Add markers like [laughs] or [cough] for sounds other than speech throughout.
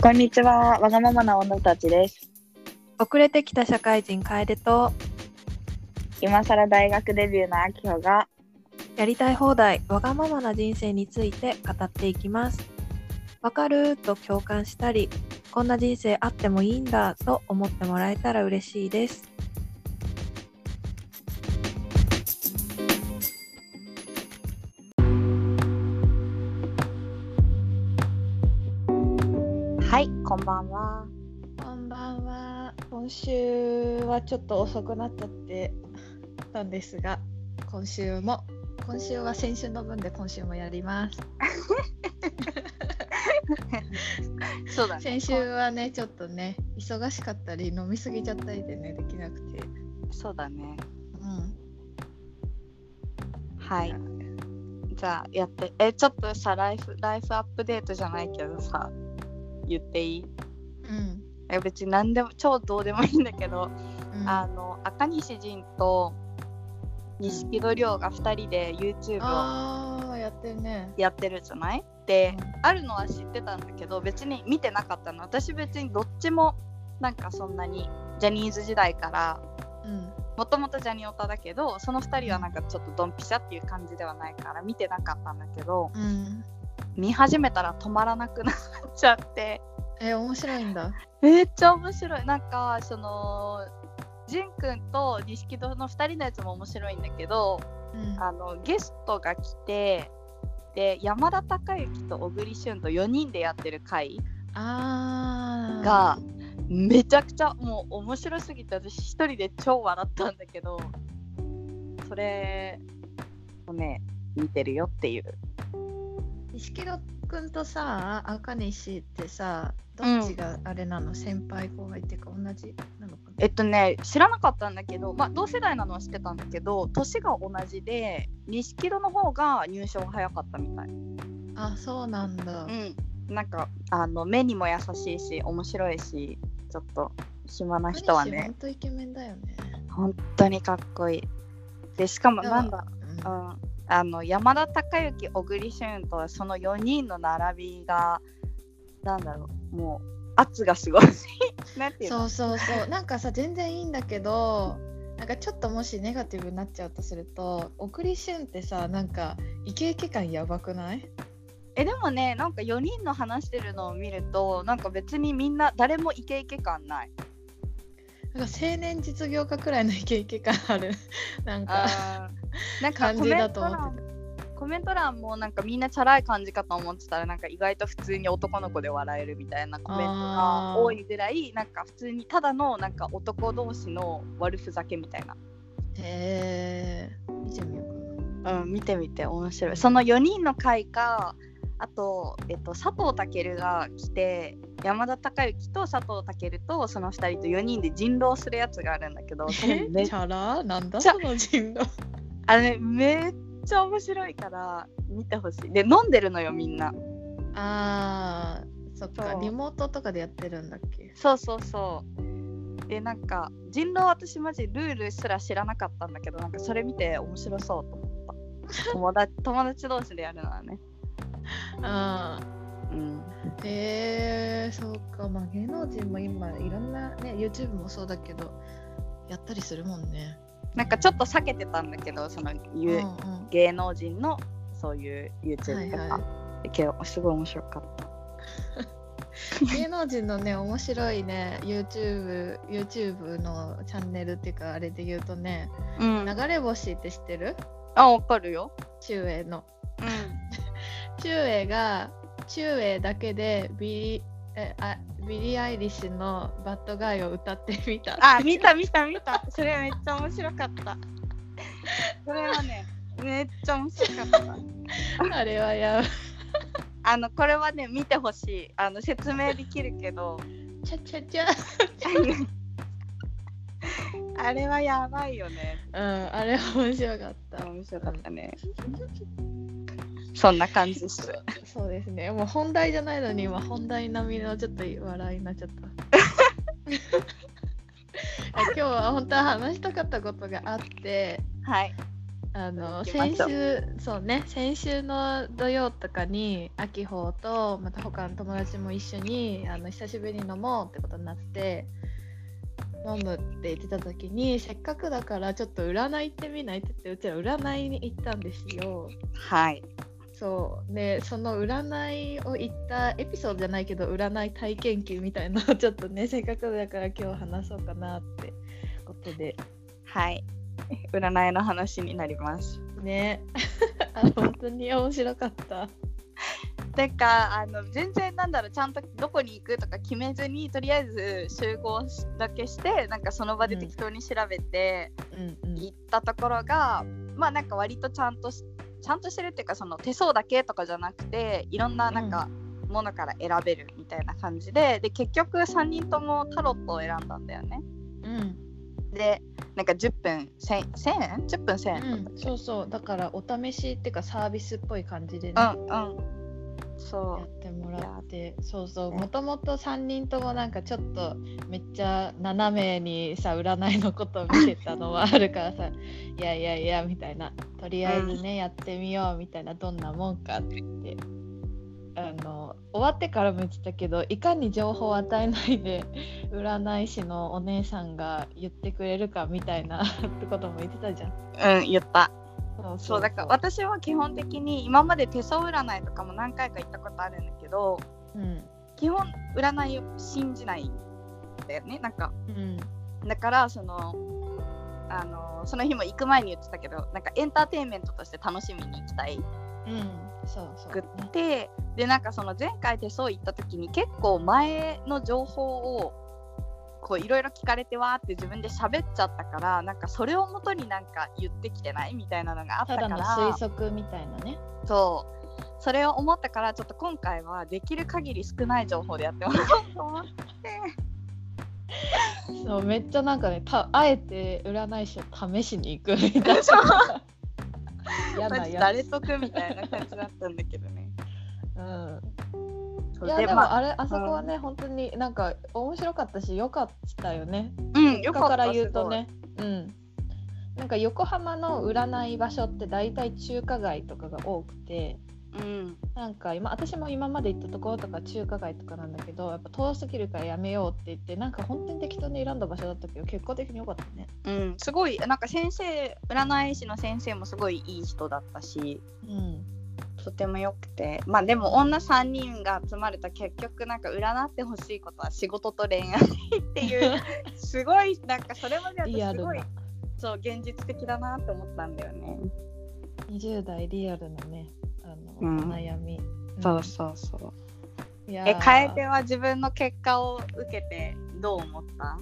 こんにちは、わがままな女たちです。遅れてきた社会人楓と今更大学デビューのあきほが、やりたい放題わがままな人生について語っていきます。わかると共感したり、こんな人生あってもいいんだと思ってもらえたら嬉しいです。こんばんは。こんばんは。今週はちょっと遅くなっちゃってたんですが、今週も今週は先週の分で今週もやります。[laughs] そうだ先週はねちょっとね忙しかったり飲みすぎちゃったりでねできなくて、そうだね。うん、はい。じゃあ、やって、え、ちょっとさ、ライフ、ライフアップデートじゃないけどさ、言っていい？うん。え別に何でも、超どうでもいいんだけど、うん、あの、赤西仁と錦戸亮が2人で YouTube をやってるね。やってるじゃない？で、あるのは知ってたんだけど別に見てなかったの。私別にどっちもなんかそんなにジャニーズ時代からうん。もともとジャニオタだけどその2人はなんかちょっとドンピシャっていう感じではないから見てなかったんだけどうん、見始めたら止まらなくなっちゃって。え面白いんだ。めっちゃ面白い。なんかそのジンくんと錦戸の2人のやつも面白いんだけどうん。あのゲストが来てで山田孝之と小栗旬と4人でやってる回あー。がめちゃくちゃもう面白すぎて私一人で超笑ったんだけどそれをね見てるよっていう錦戸くんとさ赤西ってさどっちがあれなの、先輩後輩っていうか同じなのかな？えっとね知らなかったんだけどまあ同世代なのは知ってたんだけど年が同じで錦戸の方が入賞が早かったみたい。あそうなんだ。うん。なんかあの目にも優しいし面白いしちょっと暇な人はね。ほんとイケメンだよね。本当にかっこいい。でしかもなんだううん。ん、あの山田孝之小栗旬とその4人の並びがなんだろうもう圧がすごい。なんていうの？そうそうそう。なんかさ全然いいんだけどなんかちょっともしネガティブになっちゃうとすると小栗旬ってさなんかイケイケ感やばくない？えでもねなんか4人の話してるのを見るとなんか別にみんな誰もイケイケ感ないなんか青年実業家くらいのイケイケ感ある。[laughs] なんか。なんか感じコメントだと思って。欄コメント欄もなんかみんなチャラい感じかと思ってたらなんか意外と普通に男の子で笑えるみたいなコメントが多いぐらいなんか普通にただのなんか男同士の悪ふざけみたいな。たへえ見てみようかうん、見てみて面白い。その4人の回か、あと、えっと、佐藤健が来て、山田孝之と佐藤健とその2人と4人で人狼するやつがあるんだけど、めなチャラ？なんだ？ちゃその人狼あれめっちゃ面白いから見てほしい。で、飲んでるのよ、みんな。あーそっかリモートとかでやってるんだっけ？そうそうそう。で、なんか、人狼私マジルールすら知らなかったんだけど、なんかそれ見て面白そうと思った。友達友達同士でやるのはね。[laughs] あうん。えそうか。まあ芸能人も今いろんなね YouTube もそうだけどやったりするもんね。なんかちょっと避けてたんだけど、その、ゆうんうん。芸能人のそういう YouTube とか、はいはけどすごい面白かった。[laughs] 芸能人のね面白いね YouTube, YouTube のチャンネルっていうかあれで言うとねうん、流れ星って知ってる？あ、わかるよ。中英の。う [laughs] 中英が中英だけでビリえあビリー・アイリッシュの「bad guy」を歌ってみたん。あ、見た見た見た。それめっちゃ面白かった。それはね、めっちゃ面白かった。あれはやばあの、これはね、見てほしい。あの、説明できるけど、ちゃちゃちゃあれはやばいよね。うんあれは面白かった面白かったね。そんな感じです。そうですねもう本題じゃないのに今本題並みのちょっと笑いになっちゃった [laughs] 今日は本当は話したかったことがあってはい。ああの先週そうね先週の土曜とかに秋穂とまた他の友達も一緒にあの久しぶりに飲もうってことになって飲むって言ってた時にせっかくだからちょっと占い行ってみない？って言ってうちら占いに行ったんですよ。はいそう。でその占いを行ったエピソードじゃないけど占い体験記みたいなのをちょっとね [laughs] せっかくだから今日話そうかなってことで。はい。占いの話になります。ね。[laughs] あ本当に面白かった。てかあの全然なんだろうちゃんとどこに行くとか決めずにとりあえず集合しだけしてなんかその場で適当に調べてうんうん。行ったところが、まあなんか割とちゃんとしちゃんとしてるっていうかその手相だけとかじゃなくていろんななんかものから選べるみたいな感じでで結局3人ともタロットを選んだんだよね。うん。でなんか10分 1000, 1000円 ?10 分1000円うん、そうそう。だからお試しっていうかサービスっぽい感じでね、うんうんそやってもらってそうそうね。もともと3人ともなんかちょっとめっちゃ斜めにさ占いのことを見てたのはあるからさいやいやいやみたいな。とりあえずね、やってみようみたいなどんなもんかって。あの終わってからも言ってたけどいかに情報を与えないで占い師のお姉さんが言ってくれるかみたいなってことも言ってたじゃん。ううん言ったそうだから私は基本的に今まで手相占いとかも何回か行ったことあるんだけどうん基本占いを信じないんだよね。なんかうん。だからそのあのその日も行く前に言ってたけどなんかエンターテインメントとして楽しみに行きたい。うん、そうそう、くってでなんかその前回手相行った時に結構前の情報をこういろいろ聞かれてわーって自分で喋っちゃったからなんかそれをもとになんか言ってきてないみたいなのがあったただからの推測みたいなね。そうそれを思ったからちょっと今回はできる限り少ない情報でやってもらおうと思ってそうめっちゃなんかねたあえて占い師を試しに行くみたいな。[laughs] 嫌な [laughs] や誰得みたいな感じだったんだけどね。つ。うん。そいうやでもああれあそこはね、本当になんか面白かったし良かったよね。うんよかったから言うとね。うん。なんか横浜の占い場所って大体中華街とかが多くて。うんなんか今私も今まで行ったところとか中華街とかなんだけどやっぱ遠すぎるからやめようって言ってなんか本当に適当に選んだ場所だったけど結果的に良かったね。うん、すごいなんか先生占い師の先生もすごいいい人だったしうん。とてもよくてまあでも女3人が集まると結局なんか占ってほしいことは仕事と恋愛っていう [laughs] すごいなんかそれまで私すごいそう現実的だなって思ったんだよね。20代リアルなねあの、うん悩み。そうそうそう。いやえー楓は自分の結果を受けてどう思った？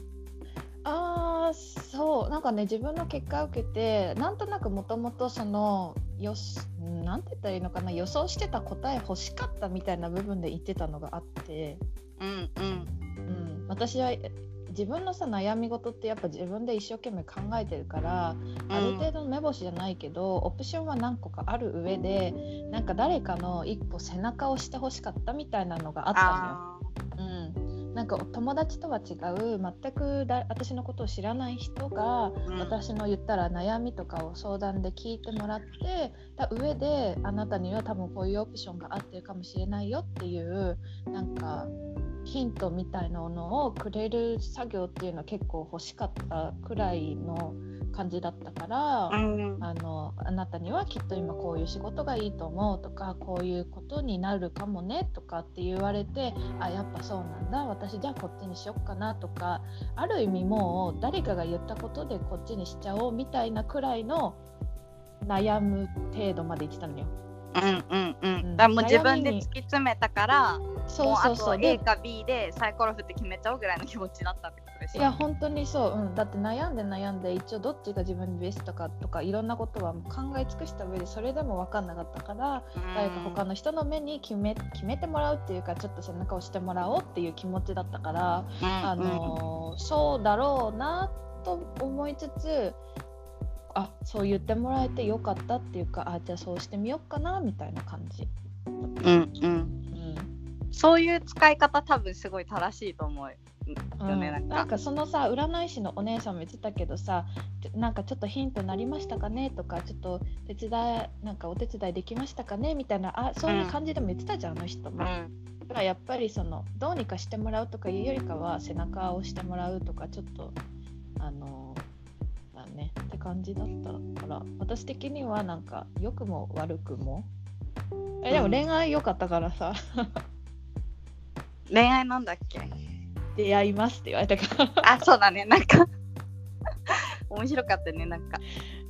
あーそう。なんかね自分の結果を受けてなんとなくもともとそのよしなんて言ったらいいのかな予想してた答え欲しかったみたいな部分で言ってたのがあって、うんうん。うん、私はえ自分のさ悩み事ってやっぱ自分で一生懸命考えてるから、ある程度の目星じゃないけどオプションは何個かある上でなんか誰かの一歩背中を押してほしかったみたいなのがあったのよ。あうん、なんか友達とは違う全くだ私のことを知らない人が、うん。私の言ったら悩みとかを相談で聞いてもらってた上であなたには多分こういうオプションがあってるかもしれないよっていうなんかヒントみたいなものをくれる作業っていうのは結構欲しかったくらいの感じだったから。ーうんあのあなたにはきっと今こういう仕事がいいと思うとかこういうことになるかもねとかって言われてあやっぱそうなんだ私じゃあこっちにしよっかなとかある意味もう誰かが言ったことでこっちにしちゃおうみたいなくらいの悩む程度まで言ってたのよ。うんうんもう自分で突き詰めたから、そうもうあとそうそう A でか B でサイコロ振って決めちゃおうぐらいの気持ちだったって。いや本当にそう、うん、だって悩んで悩んで一応どっちが自分にベストかとかいろんなことはもう考え尽くした上でそれでも分かんなかったからうん。誰か他の人の目に決め決めてもらうっていうかちょっと背中を押してもらおうっていう気持ちだったから、うん。あのーそうだろうなと思いつつあそう言ってもらえてよかったっていうかあじゃあそうしてみようかなみたいな感じ。うんうん。うん。うんそういう使い方多分すごい正しいと思う。よね、なんか。なんかそのさ占い師のお姉さんも言ってたけどさなんかちょっとヒントなりましたかねとかちょっと手伝いなんかお手伝いできましたかねみたいなあそういう感じでも言ってたじゃん、あの人も。うん。だからやっぱりそのどうにかしてもらうとかいうよりかは背中を押してもらうとかちょっとあのだねって感じだったから私的にはなんか良くも悪くも。えでもうん。恋愛良かったからさ、[laughs] 恋愛なんだっけ？出会いますって言われたから。あそうだね。なんか。[laughs] 面白かったね。なんか。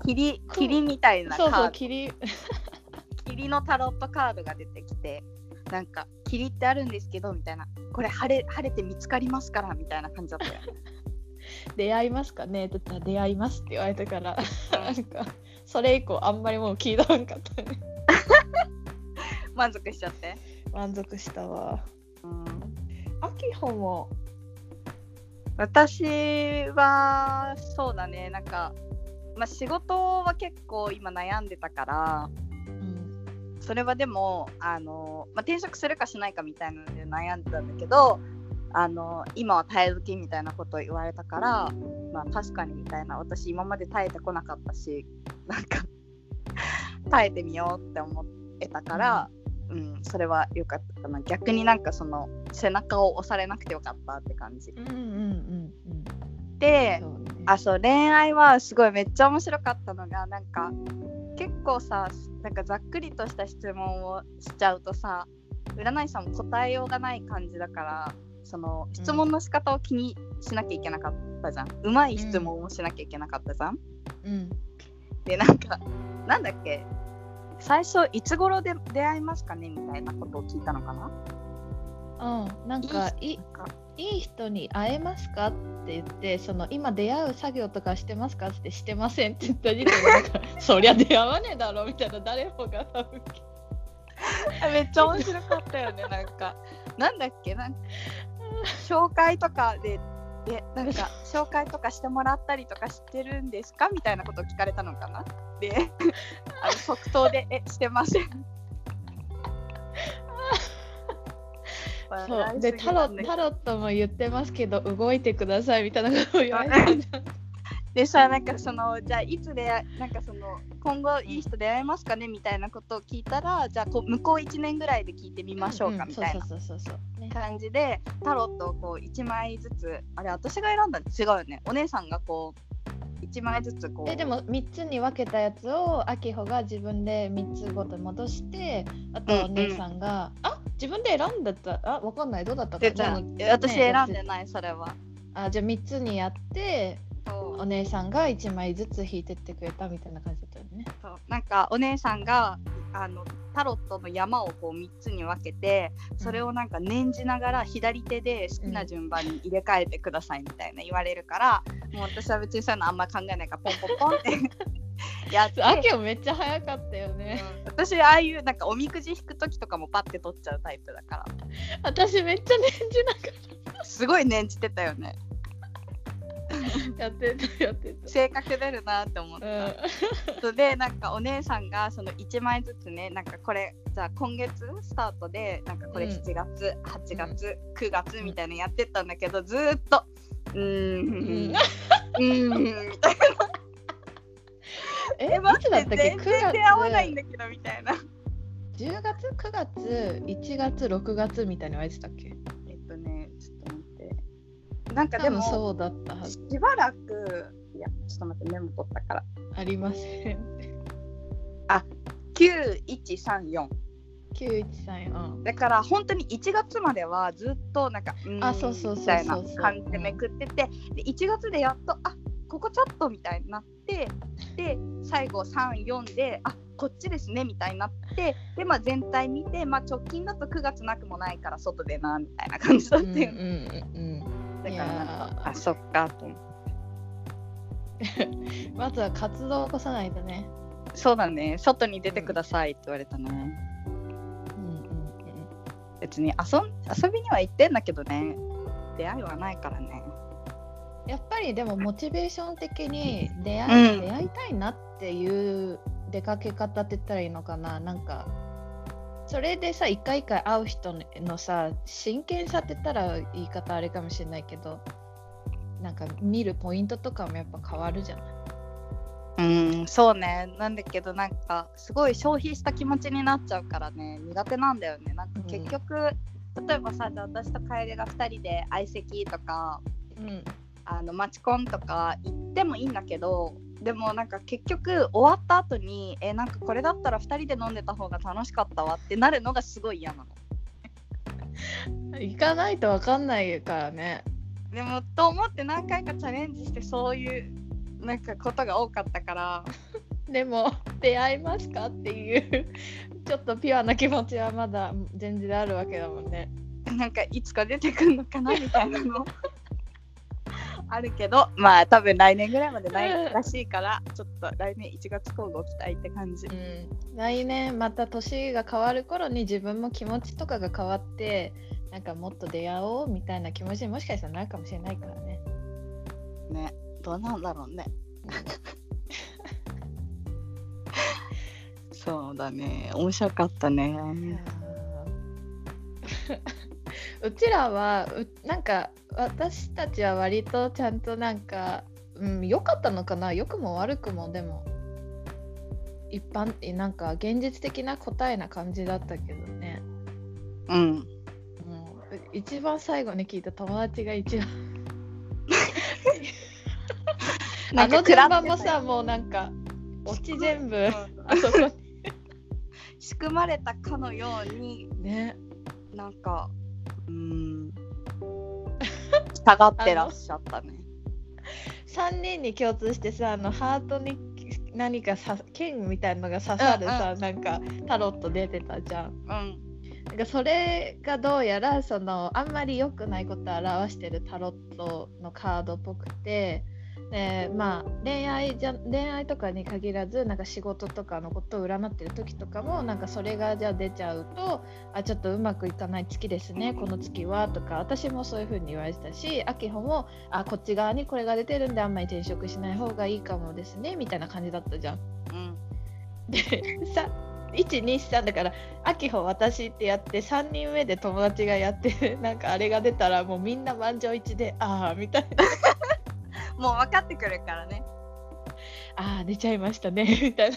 霧霧みたいなカそうそう霧霧 [laughs] のタロットカードが出てきてなんか霧ってあるんですけどみたいな。これ晴れ晴れて見つかりますからみたいな感じだったよ。[laughs] 出会いますかね？って言ったら出会いますって言われたから。なんかそれ以降あんまりもう聞いたんかったね。満足しちゃって。満足したわ。うん。あきほも私はそうだね。なんか、まあ、仕事は結構今悩んでたからうん。それはでもあの、まあ、転職するかしないかみたいなので悩んでたんだけどあの今は耐え時みたいなことを言われたからまあ確かにみたいな私今まで耐えてこなかったしなんか耐えてみようって思ってたから、うんそれは良かったかな。逆になんかその背中を押されなくてよかったって感じ。うんうんうんでうん。そうね。あそう恋愛はすごいめっちゃ面白かったのがなんか結構さなんかざっくりとした質問をしちゃうとさ占い師さんも答えようがない感じだからその質問の仕方を気にしなきゃいけなかったじゃん、うまい質問をしなきゃいけなかったじゃん、うん。でなんかなんだっけ？最初いつ頃で出会いますかねみたいなことを聞いたのかな？うん、なんかいいいい人に会えますかって言ってその今出会う作業とかしてますかってしてませんって言った時点でなんか [laughs] そりゃ出会わねえだろみたいな誰もが多分 [laughs] めっちゃ面白かったよねなんか。なんだっけなんか [laughs] 紹介とかででなんか紹介とかしてもらったりとかしてるんですか？みたいなことを聞かれたのかな？で [laughs] あの即答で「えしてません」そう。でタロタロットも言ってますけど動いてくださいみたいなことを言われたんでさなんかそのじゃあいつでなんかその今後いい人出会えますかねみたいなことを聞いたらじゃあこう向こう1年ぐらいで聞いてみましょうかみたいなそうそうそうそう、ね、感じでタロットをこう1枚ずつあれ私が選んだの違うよね。お姉さんがこう1枚ずつこう。えでも3つに分けたやつをあきほが自分で3つごと戻してあとお姉さんが、あ自分で選んだった。あわかんない。どうだったかでじゃあね。私選んでねないそれは。あじゃあ3つにやってお姉さんが1枚ずつ引いてってくれたみたいな感じだったよね。そう。なんかお姉さんがあのタロットの山をこう3つに分けてそれをなんか念じながら左手で好きな順番に入れ替えてくださいみたいな言われるから、もう私は別にそういうのあんま考えないからポンポンポンって [laughs] やって。あきほめっちゃ早かったよね。うん。私ああいうなんかおみくじ引く時とかもパッて取っちゃうタイプだから。私めっちゃ念じながすごい念じてたよね。ら [laughs] やってたやってた。性格出るなって思った、うん。でなんかお姉さんがその1枚ずつねなんかこれじゃあ今月スタートでなんかこれうん。7月、8月、9月みたいなのやってったんだけどずーっとうーんうん。んみたいえないつだったっけ全 ?9 然月出会わないんだけどみたいな。10月9月1月6月みたいに言われてたっけ？なんかで多も分そうだったはず。しばらくいやちょっと待ってメモ取ったから。ありません。9134 9134だから本当に1月まではずっとなんかうーんあそうそうそうそうみたいな感じでめくっててで1月でやっとあここちょっとみたいになってで最後34であこっちですねみたいになってで、まあ、全体見て、まあ、直近だと9月なくもないから外でなみたいな感じだったよね、うんうんうんだからあそっかと思って。う [laughs] んまずは活動を起こさないとね。そうだね。外に出てくださいって言われたね、うんうんうん。別に遊ん遊びには行ってんだけどね。出会いはないからね。やっぱりでもモチベーション的に出会い,、うん。出会いたいなっていう出かけ方って言ったらいいのかな。なんかそれでさ一回一回会う人のさ真剣さって言ったら言い方あれかもしれないけどなんか見るポイントとかもやっぱ変わるじゃない？うんそうね。なんだけどなんかすごい消費した気持ちになっちゃうからね。苦手なんだよね。なんか結局、例えばさじゃあ私と楓が2人で相席とかうん。あのマチコンとか行ってもいいんだけどでもなんか結局終わった後にえなんかこれだったら2人で飲んでた方が楽しかったわってなるのがすごい嫌なの。行かないと分かんないからね。でもと思って何回かチャレンジしてそういうなんかことが多かったから。[laughs] でも出会いますかっていう [laughs] ちょっとピュアな気持ちはまだ全然あるわけだもんね。なんかいつか出てくるのかなみたいなのあるけどまあ多分来年ぐらいまでないらしいからちょっと来年1月交互期待って感じ。うん、来年また年が変わる頃に自分も気持ちとかが変わってなんかもっと出会おうみたいな気持ちにもしかしたらなるかもしれないからね。ねどうなんだろうね。[laughs] そうだね。面白かったねうちらはうなんか私たちは割とちゃんとなんか、うん、良かったのかな？良くも悪くもでも。一般えなんか現実的な答えな感じだったけどね。うん。もう一番最後に聞いた友達が一番あの順番もさもうなんかオチ全部。あそこに仕組まれたかのように [laughs] ね。なんかうーん従ってらっしゃったね。3人に共通してさあのハートに何かさ剣みたいのが刺さるさ、うなんかタロット出てたじゃん。うん。なんかそれがどうやらそのあんまり良くないことを表してるタロットのカードっぽくてでまあ恋愛じゃ恋愛とかに限らずなんか仕事とかのことを占ってる時とかもなんかそれがじゃあ出ちゃうとあちょっとうまくいかない月ですねこの月はとか私もそういう風に言われてたしあきほもあこっち側にこれが出てるんであんまり転職しない方がいいかもですねみたいな感じだったじゃん。うんでさ123だからあきほ私ってやって3人目で友達がやってなんかあれが出たらもうみんな満場一致でああみたいなもう分かってくるからね。ああ出ちゃいましたね。[laughs] みたいな。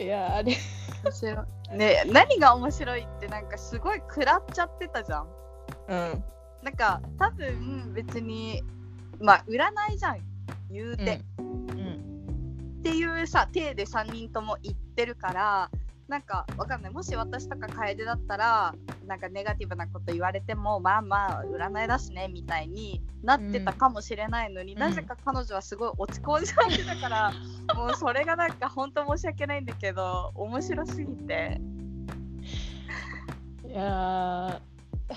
いやあれ。面白い。ね何が面白いってなんかすごい食らっちゃってたじゃん。うん。なんか多分別にまあ占いじゃん言うて、うん。っていうさ体で3人とも言ってるからなんかわかんない。もし私とか楓だったらなんかネガティブなこと言われてもまあまあ占いだしねみたいになってたかもしれないのに、うん。なぜか彼女はすごい落ち込んじゃってたから、[laughs] もうそれがなんか本当申し訳ないんだけど面白すぎて。いや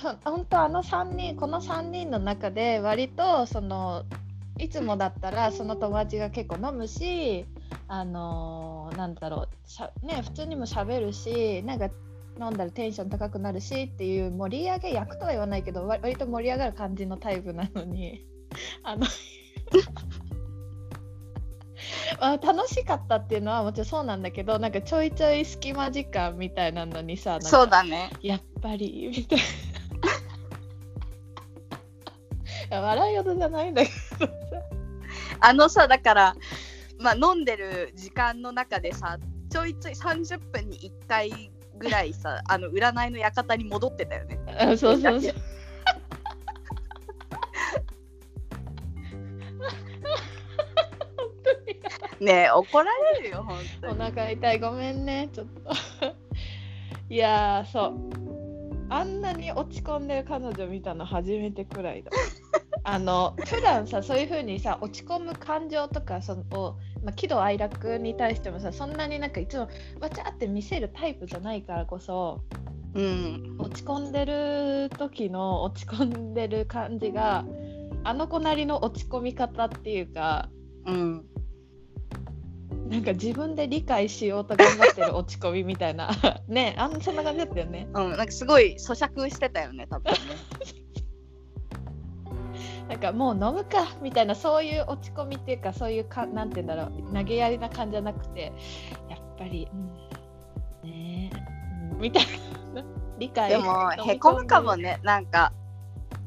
本当あの3人この3人の中で割とそのいつもだったらその友達が結構飲むしあのーなんだろうしゃ、ね、普通にも喋るしなんか飲んだらテンション高くなるしっていう盛り上げ役とは言わないけどわ割と盛り上がる感じのタイプなのに [laughs] あのま [laughs] あ楽しかったっていうのはもちろんそうなんだけどなんかちょいちょい隙間時間みたいなのにさそうだねやっぱりみたいな。[laughs] 笑い事じゃないんだけどさ。あのさだからまあ飲んでる時間の中でさちょいちょい30分に1回ぐらいさ [laughs] あの占いの館に戻ってたよねあそうそうそう。[laughs] ねえ怒られるよ本当おに腹痛いごめんねちょっと。[laughs] いやーそう。あんなに落ち込んでる彼女見たの初めてくらいだ。あの普段さそういう風にさ落ち込む感情とかそのを、まあ、喜怒哀楽に対してもさそんなになんかいつもわちゃって見せるタイプじゃないからこそうん。落ち込んでる時の落ち込んでる感じがあの子なりの落ち込み方っていうかうん。なんか自分で理解しようと頑張ってる落ち込みみたいな。[laughs] ねあんそんな感じだったよね。うんなんかすごい咀嚼してたよね多分ね [laughs] なんかもう飲むかみたいなそういう落ち込みっていうかそういうかなんて言うんだろう投げやりな感じじゃなくてやっぱり、うんみたいな。理解でもへこむかもね。なんか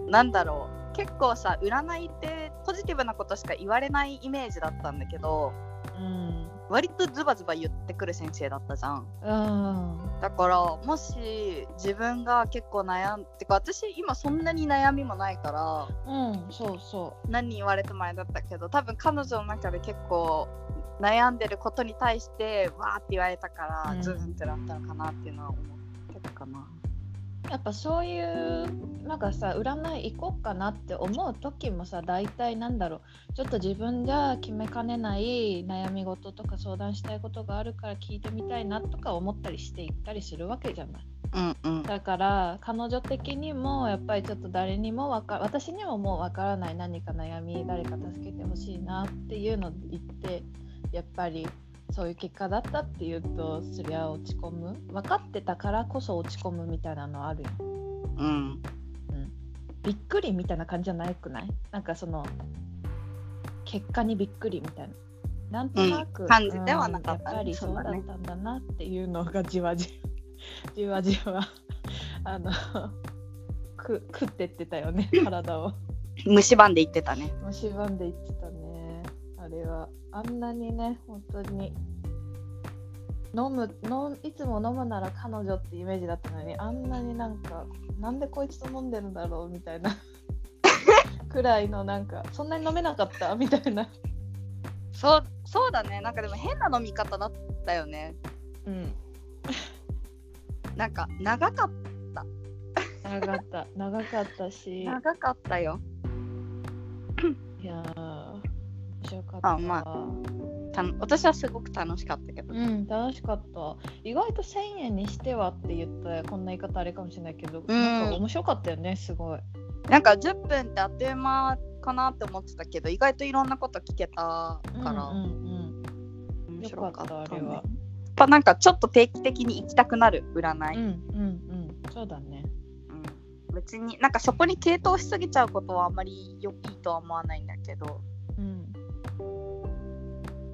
なんだろう。結構さ占いってポジティブなことしか言われないイメージだったんだけどうん割とズバズバ言ってくる先生だったじゃん。うん。だからもし自分が結構悩んてか私今そんなに悩みもないからうんそうそ何言われてもあれだったけど多分彼女の中で結構悩んでることに対してわーって言われたから、うん。ズーンってなったのかなっていうのは思ってたかな。やっぱそういうなんかさ占い行こうかなって思う時もさ大体なんだろうちょっと自分じゃ決めかねない悩み事とか相談したいことがあるから聞いてみたいなとか思ったりしていったりするわけじゃない。うんうんだから彼女的にもやっぱりちょっと誰にもわか私にももうわからない何か悩み誰か助けてほしいなっていうのを言ってやっぱりそういう結果だったっていうとそりゃ落ち込む。分かってたからこそ落ち込むみたいなのあるよ、うん。びっくりみたいな感じじゃないくない？なんかその結果にびっくりみたいな。なんとなく、うん。感じではなかったやっぱりそうだったんだなっていうのがじわじわ [laughs] じわじわ [laughs] あのく食ってってたよね体を。蝕んで言ってたね。蝕んでいってたねあれはあんなにね本当に。飲む飲いつも飲むなら彼女ってイメージだったのにあんなになんかなんでこいつと飲んでるんだろうみたいな。[laughs] くらいのなんかそんなに飲めなかった？みたいな。そうそうだね。なんかでも変な飲み方だったよね。うん。なんか長かっ長かった。長かったし。長かったよ。いやー。面白かったあまた私はすごく楽しかったけど。うん、楽しかった。意外と1000円にしてはって言ったらこんな言い方あれかもしれないけど、なんか面白かったよね、すごい。なんか10分ってあっという間かなって思ってたけど意外といろんなこと聞けたからうんうんうん、面白かったた、あれは。やっぱなんかちょっと定期的に行きたくなる占い、うんうんうん、そうだね。うん別になんかそこに傾倒しすぎちゃうことはあんまりよいいとは思わないんだけどうん。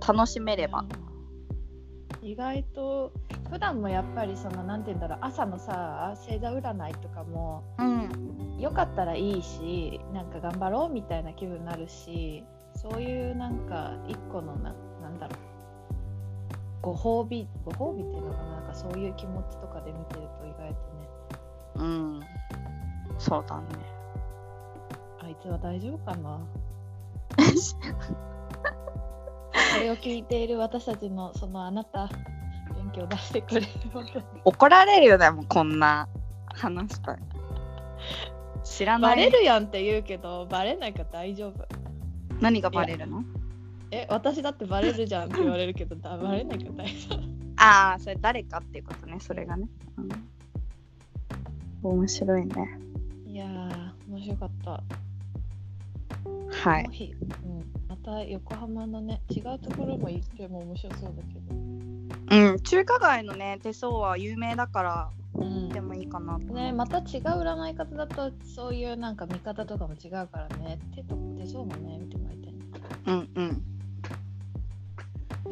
楽しめれば、意外と普段もやっぱりそのなんて言うんだろう朝のさ星座占いとかもうん、よかったらいいしなんか頑張ろうみたいな気分になるしそういうなんか一個のななんだろうご褒美ご褒美っていうのかななんかそういう気持ちとかで見てると意外とね。うん、そうだね。あいつは大丈夫かな？こ [laughs] れを聞いている私たちのそのあなた元気を出してくれる。怒られるよねもうこんな話したら知らない。バレるやんって言うけどバレないから大丈夫。何がバレるの？え私だってバレるじゃんって言われるけどだバレないから大丈夫。ああそれ誰かっていうことねそれがね、うん、面白いね。いやー面白かった。はい。もうん、また横浜のね違うところも行っても面白そうだけど。うん中華街のね手相は有名だからうん。でもいいかなとね、また違う占い方だとそういうなんか見方とかも違うからね。手と手相もね見てもらいたいねうんうん。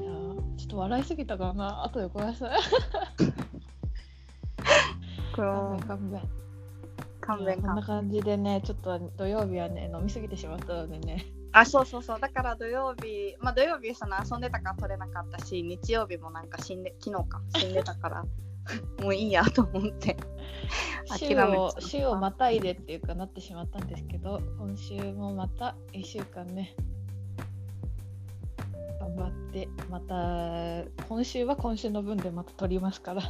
いやーちょっと笑いすぎたかな。あとでごめんなさいこれ勘弁勘弁。勘いやこんな感じでねちょっと土曜日はね飲みすぎてしまったのでねあそうそうそう。だから土曜日まあ土曜日その遊んでたから取れなかったし日曜日もなんか死んで昨日か死んでたから [laughs] もういいやと思って諦を週をまたいでっていうかなってしまったんですけど今週もまた1週間ね頑張ってまた今週は今週の分でまた撮りますから。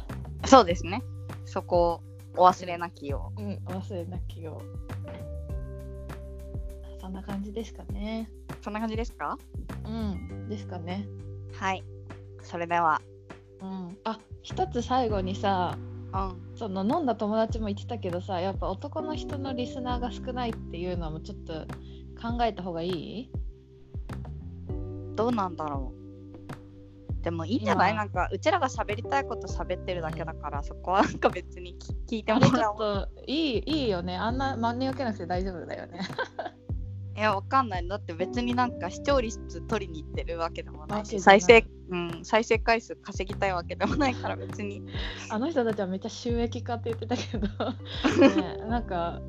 そうですね。そこをお忘れなきよう。ん忘れなきよう。そんな感じですかね。うそんな感じですか？うんですかね。はい。それでは。うん。あ一つ最後にさうん。その飲んだ友達も言ってたけどさやっぱ男の人のリスナーが少ないっていうのもちょっと考えた方がいい？どうなんだろう。でもいいんじゃない？今なんかうちらが喋りたいこと喋ってるだけだから、そこは [laughs] なんか別に聞聞いてもらおうといいいいよね。あんな真似受けなくて大丈夫だよねいやわかんない。だって別になんか視聴率取りに行ってるわけでもないし再生うん再生回数稼ぎたいわけでもないから別に。[laughs] あの人たちはめっちゃ収益化って言ってたけど、[laughs] ね、なんか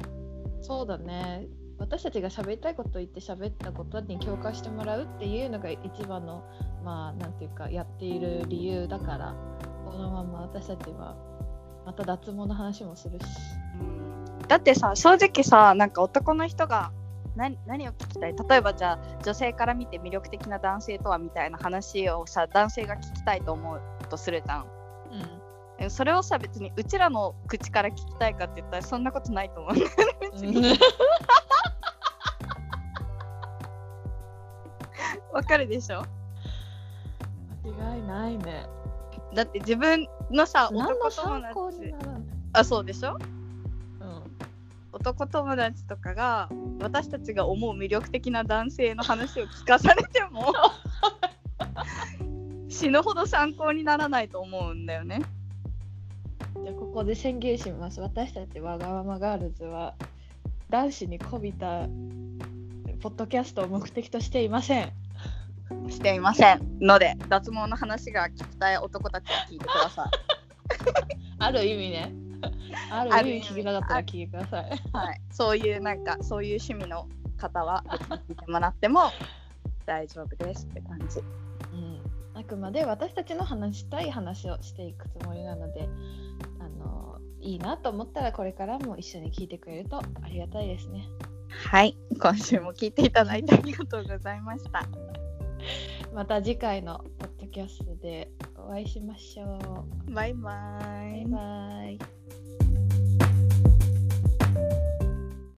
そうだね。私たちが喋りたいこと言って喋ったことに共感してもらうっていうのが一番のまあなんていうかやっている理由だからこのまま私たちはまた脱毛の話もするし。うん。だってさ正直さなんか男の人が何何を聞きたい？例えばじゃあ女性から見て魅力的な男性とはみたいな話をさ男性が聞きたいと思うとするじゃん。うん。えそれをさ別にうちらの口から聞きたいかって言ったらそんなことないと思う。ねわかるでしょ？間違いないね。だって自分のさ男友達。あそうでしょ？うん男友達とかが私たちが思う魅力的な男性の話を聞かされても [laughs] 死ぬほど参考にならないと思うんだよね。じゃあここで宣言します私たちわがままガールズは男子にこびたポッドキャストを目的としていませんしていませんので脱毛の話が聞きたい男たちは聞いてください。[laughs] ある意味ね [laughs] ある意味聞きたかったら聞いてください。はい、そういうなんかそういう趣味の方は聞いてもらっても大丈夫ですって感じ。うん、あくまで私たちの話したい話をしていくつもりなのであのいいなと思ったらこれからも一緒に聞いてくれるとありがたいですね。はい、今週も聞いていただいてありがとうございました。また次回のポッドキャストでお会いしましょう。バイバイ。バイバイ